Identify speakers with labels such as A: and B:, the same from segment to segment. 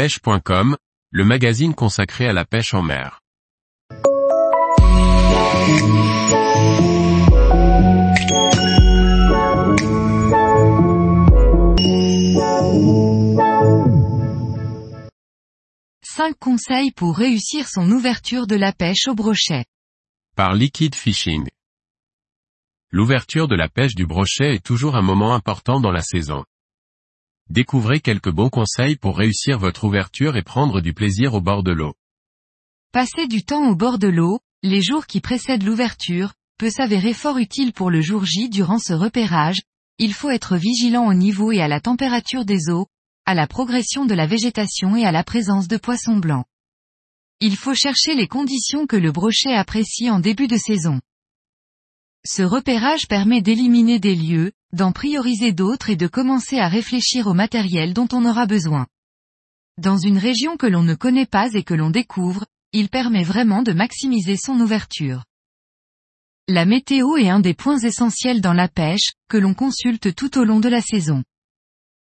A: pêche.com, le magazine consacré à la pêche en mer.
B: Cinq conseils pour réussir son ouverture de la pêche au brochet.
A: Par Liquid Fishing. L'ouverture de la pêche du brochet est toujours un moment important dans la saison. Découvrez quelques bons conseils pour réussir votre ouverture et prendre du plaisir au bord de l'eau.
B: Passer du temps au bord de l'eau, les jours qui précèdent l'ouverture, peut s'avérer fort utile pour le jour J durant ce repérage, il faut être vigilant au niveau et à la température des eaux, à la progression de la végétation et à la présence de poissons blancs. Il faut chercher les conditions que le brochet apprécie en début de saison. Ce repérage permet d'éliminer des lieux, d'en prioriser d'autres et de commencer à réfléchir au matériel dont on aura besoin. Dans une région que l'on ne connaît pas et que l'on découvre, il permet vraiment de maximiser son ouverture. La météo est un des points essentiels dans la pêche, que l'on consulte tout au long de la saison.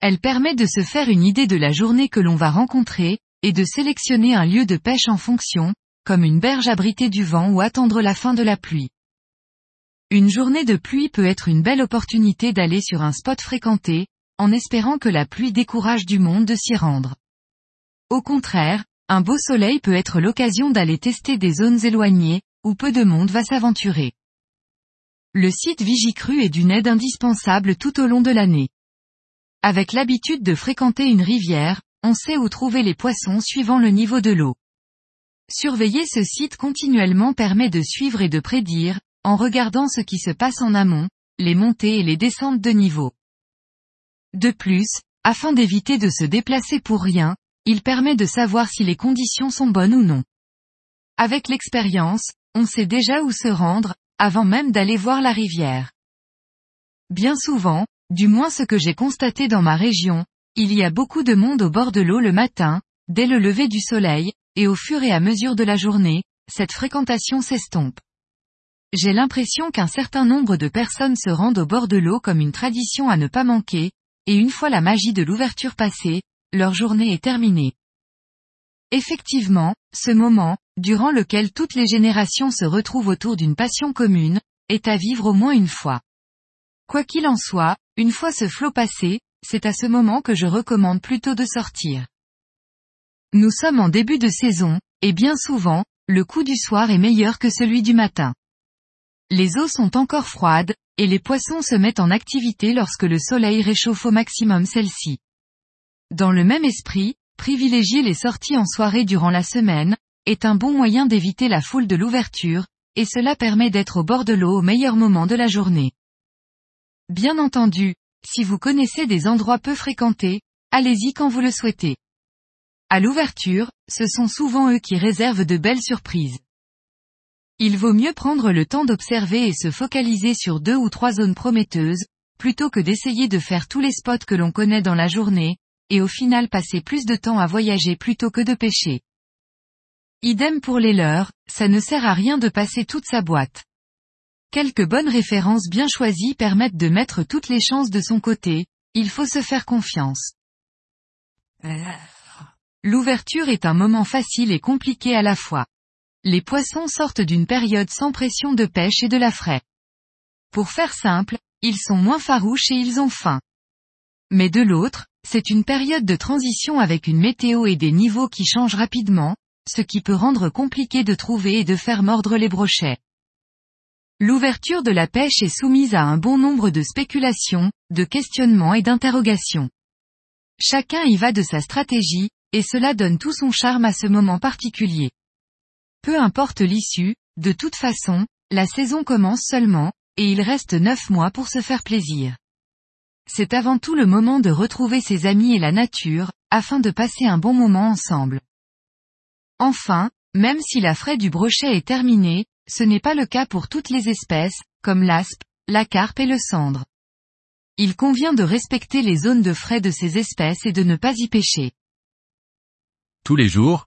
B: Elle permet de se faire une idée de la journée que l'on va rencontrer, et de sélectionner un lieu de pêche en fonction, comme une berge abritée du vent ou attendre la fin de la pluie. Une journée de pluie peut être une belle opportunité d'aller sur un spot fréquenté, en espérant que la pluie décourage du monde de s'y rendre. Au contraire, un beau soleil peut être l'occasion d'aller tester des zones éloignées, où peu de monde va s'aventurer. Le site Vigicru est d'une aide indispensable tout au long de l'année. Avec l'habitude de fréquenter une rivière, on sait où trouver les poissons suivant le niveau de l'eau. Surveiller ce site continuellement permet de suivre et de prédire, en regardant ce qui se passe en amont, les montées et les descentes de niveau. De plus, afin d'éviter de se déplacer pour rien, il permet de savoir si les conditions sont bonnes ou non. Avec l'expérience, on sait déjà où se rendre, avant même d'aller voir la rivière. Bien souvent, du moins ce que j'ai constaté dans ma région, il y a beaucoup de monde au bord de l'eau le matin, dès le lever du soleil, et au fur et à mesure de la journée, cette fréquentation s'estompe. J'ai l'impression qu'un certain nombre de personnes se rendent au bord de l'eau comme une tradition à ne pas manquer, et une fois la magie de l'ouverture passée, leur journée est terminée. Effectivement, ce moment, durant lequel toutes les générations se retrouvent autour d'une passion commune, est à vivre au moins une fois. Quoi qu'il en soit, une fois ce flot passé, c'est à ce moment que je recommande plutôt de sortir. Nous sommes en début de saison, et bien souvent, le coup du soir est meilleur que celui du matin. Les eaux sont encore froides, et les poissons se mettent en activité lorsque le soleil réchauffe au maximum celle-ci. Dans le même esprit, privilégier les sorties en soirée durant la semaine, est un bon moyen d'éviter la foule de l'ouverture, et cela permet d'être au bord de l'eau au meilleur moment de la journée. Bien entendu, si vous connaissez des endroits peu fréquentés, allez-y quand vous le souhaitez. À l'ouverture, ce sont souvent eux qui réservent de belles surprises. Il vaut mieux prendre le temps d'observer et se focaliser sur deux ou trois zones prometteuses, plutôt que d'essayer de faire tous les spots que l'on connaît dans la journée, et au final passer plus de temps à voyager plutôt que de pêcher. Idem pour les leurs, ça ne sert à rien de passer toute sa boîte. Quelques bonnes références bien choisies permettent de mettre toutes les chances de son côté, il faut se faire confiance. L'ouverture est un moment facile et compliqué à la fois les poissons sortent d'une période sans pression de pêche et de la frais. Pour faire simple, ils sont moins farouches et ils ont faim. Mais de l'autre, c'est une période de transition avec une météo et des niveaux qui changent rapidement, ce qui peut rendre compliqué de trouver et de faire mordre les brochets. L'ouverture de la pêche est soumise à un bon nombre de spéculations, de questionnements et d'interrogations. Chacun y va de sa stratégie, et cela donne tout son charme à ce moment particulier. Peu importe l'issue, de toute façon, la saison commence seulement, et il reste neuf mois pour se faire plaisir. C'est avant tout le moment de retrouver ses amis et la nature, afin de passer un bon moment ensemble. Enfin, même si la fraie du brochet est terminée, ce n'est pas le cas pour toutes les espèces, comme l'aspe, la carpe et le cendre. Il convient de respecter les zones de frais de ces espèces et de ne pas y pêcher.
A: Tous les jours,